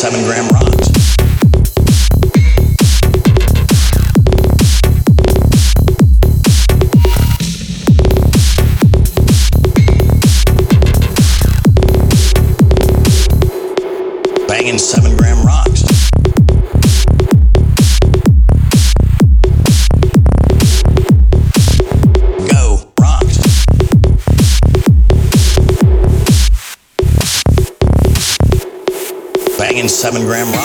seven gram seven gram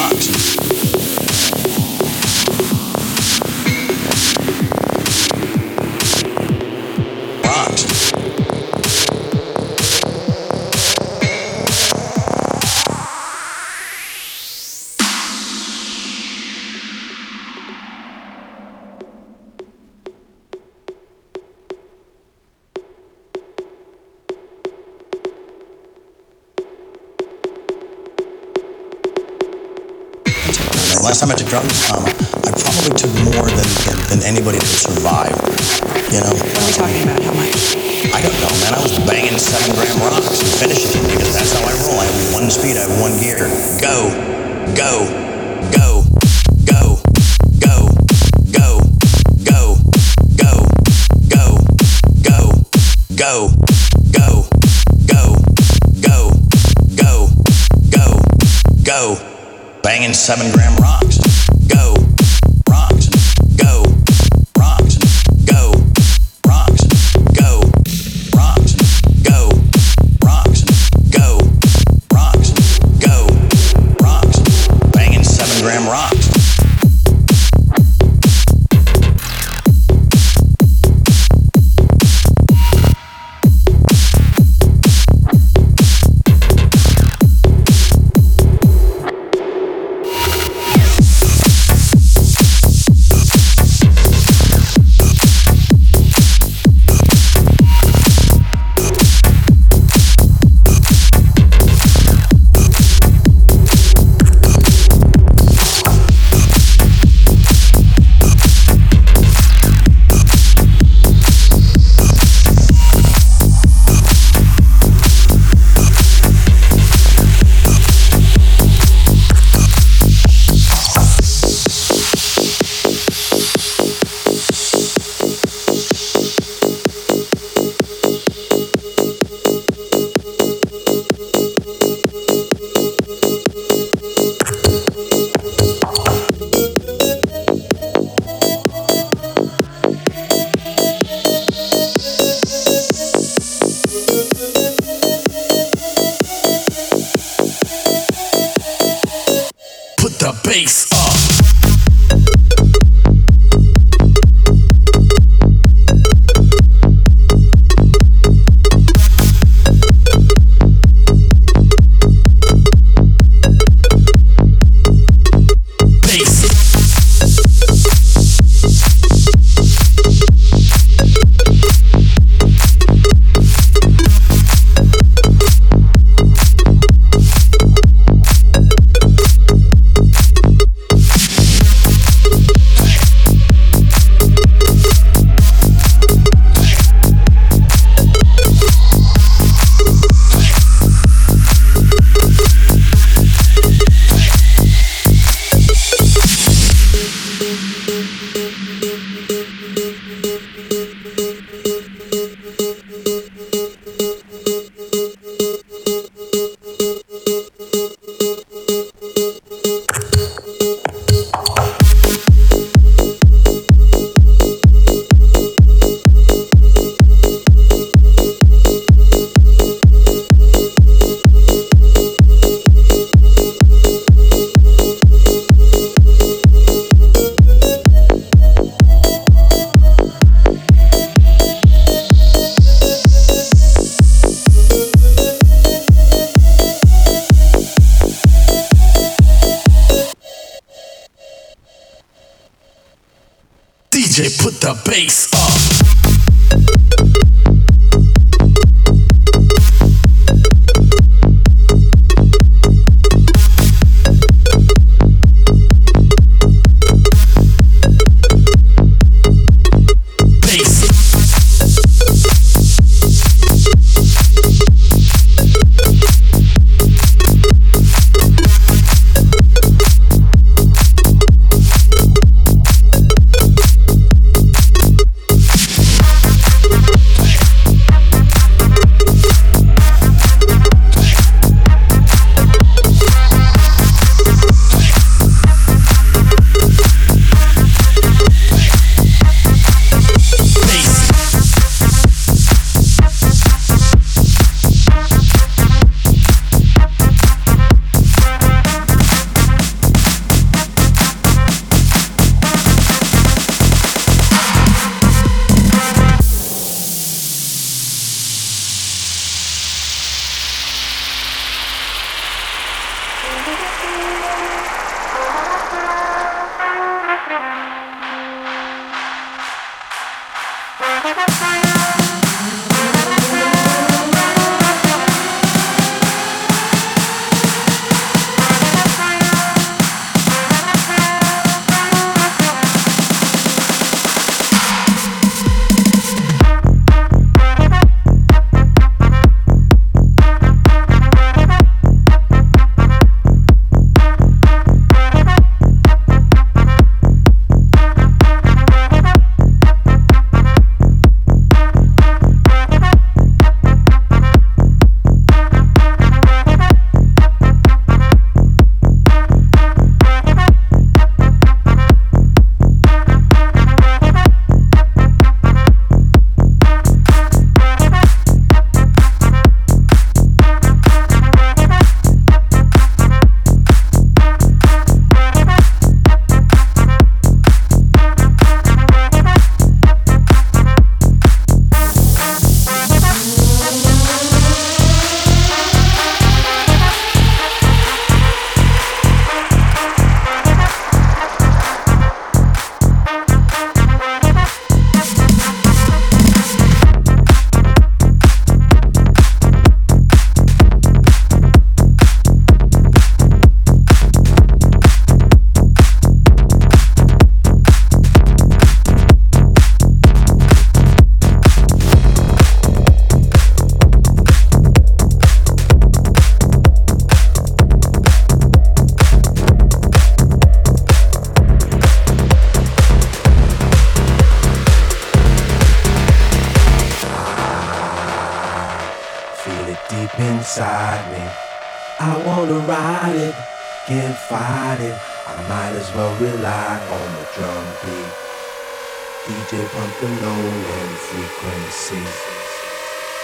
still the low end frequencies.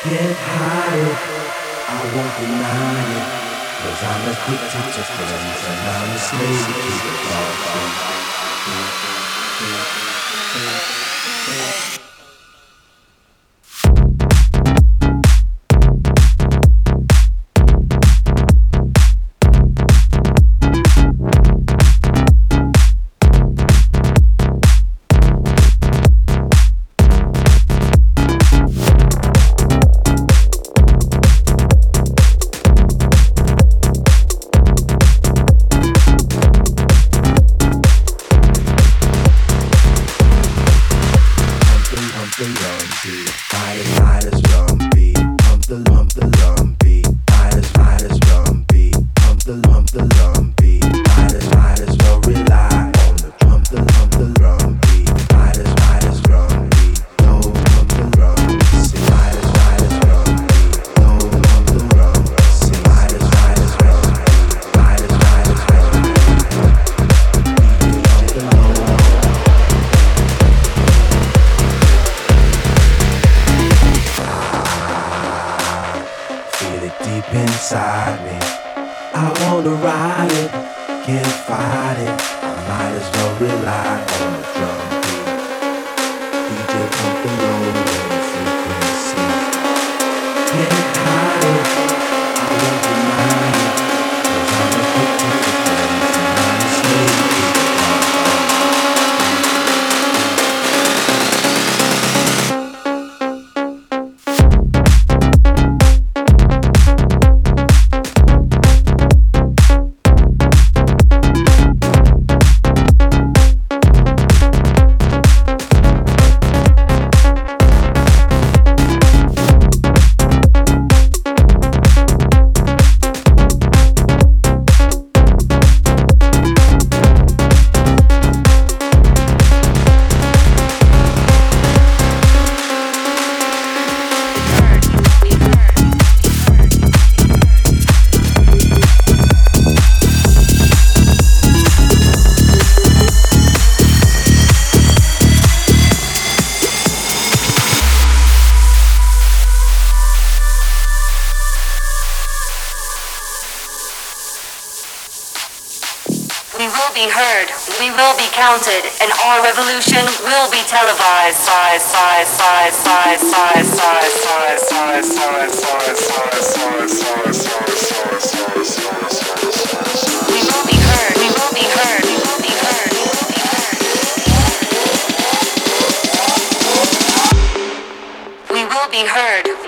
Get higher, I won't deny it. Cause I'm addicted to friends and I'm a slave to the dark.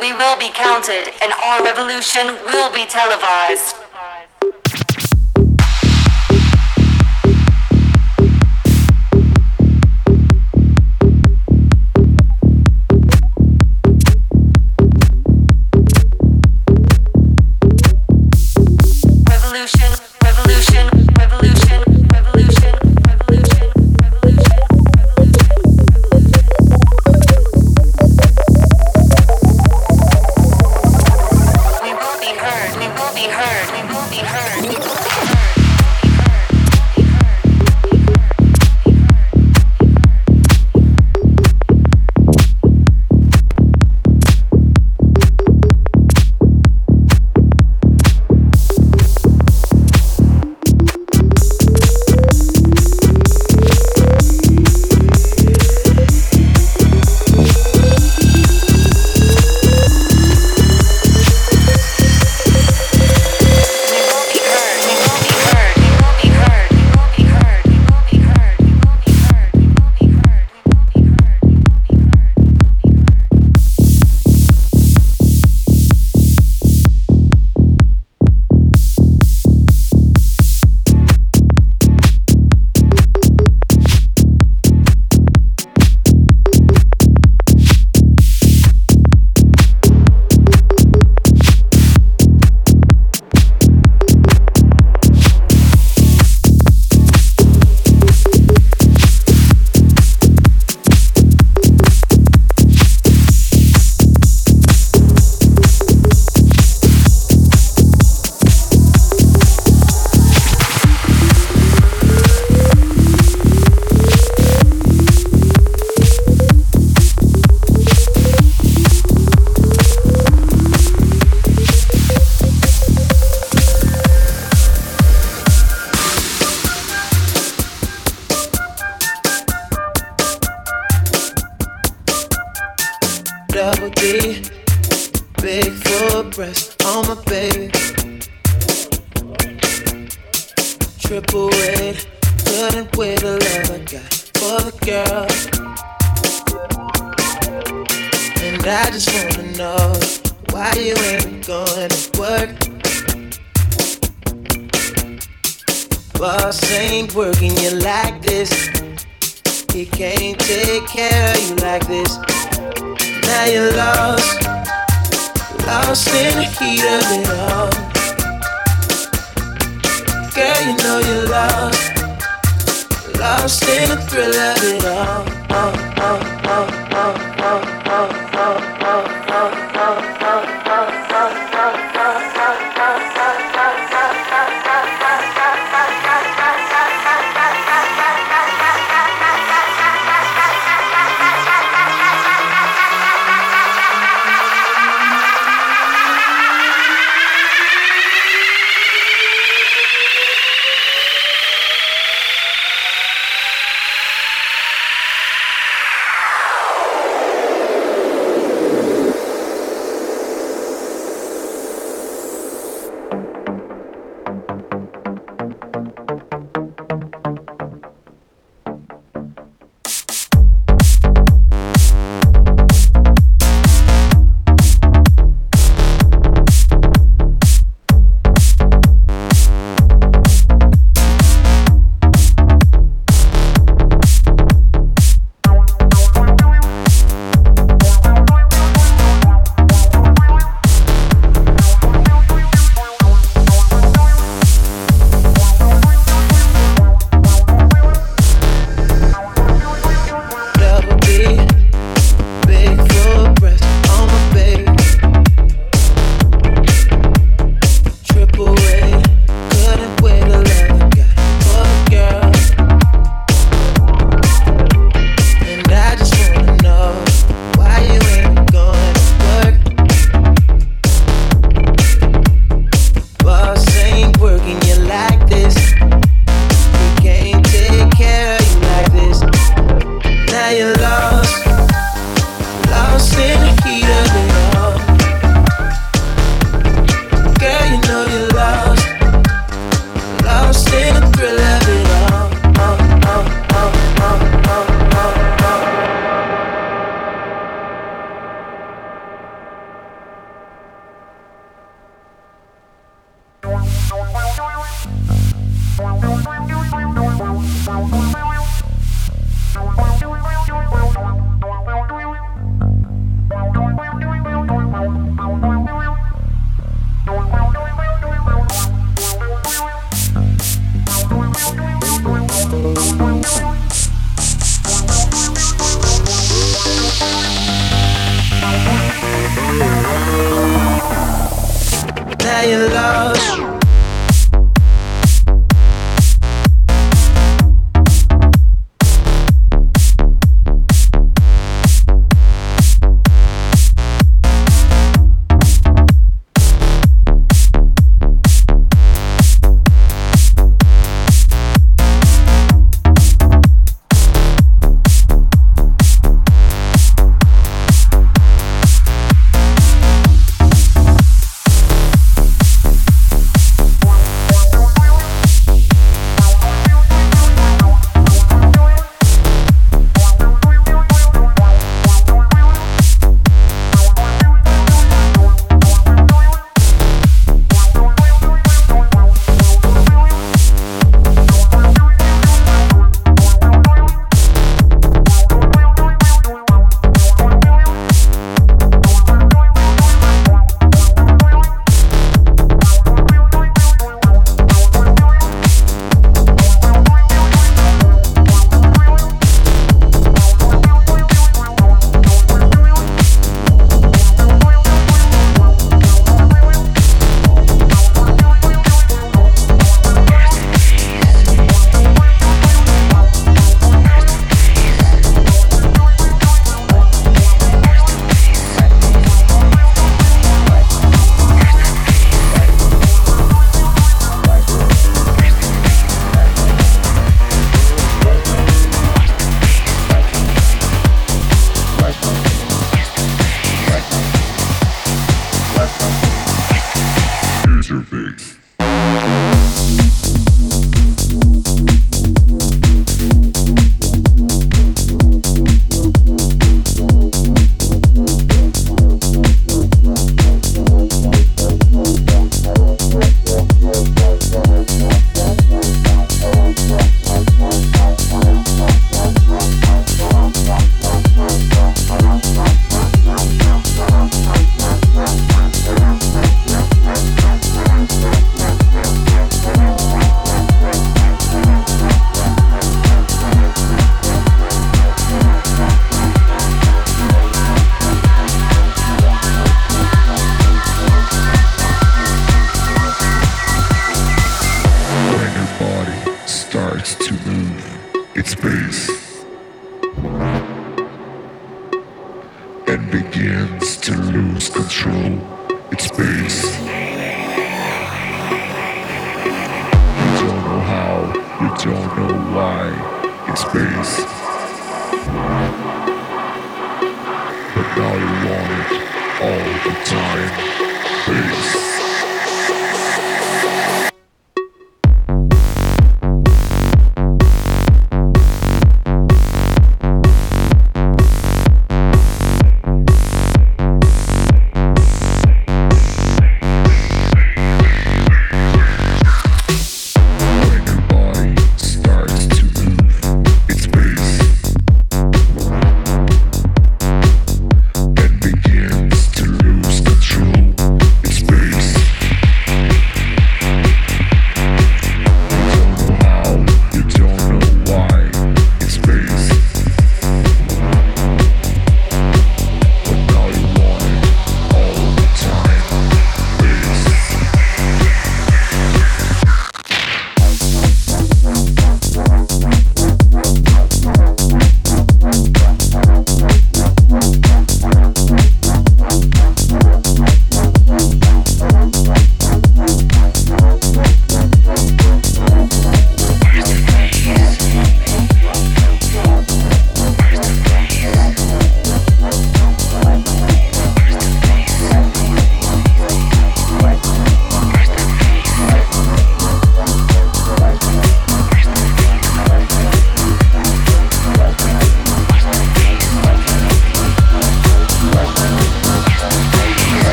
we will be counted, and our revolution will be televised.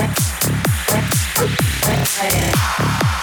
Hey, hey, hey, hey.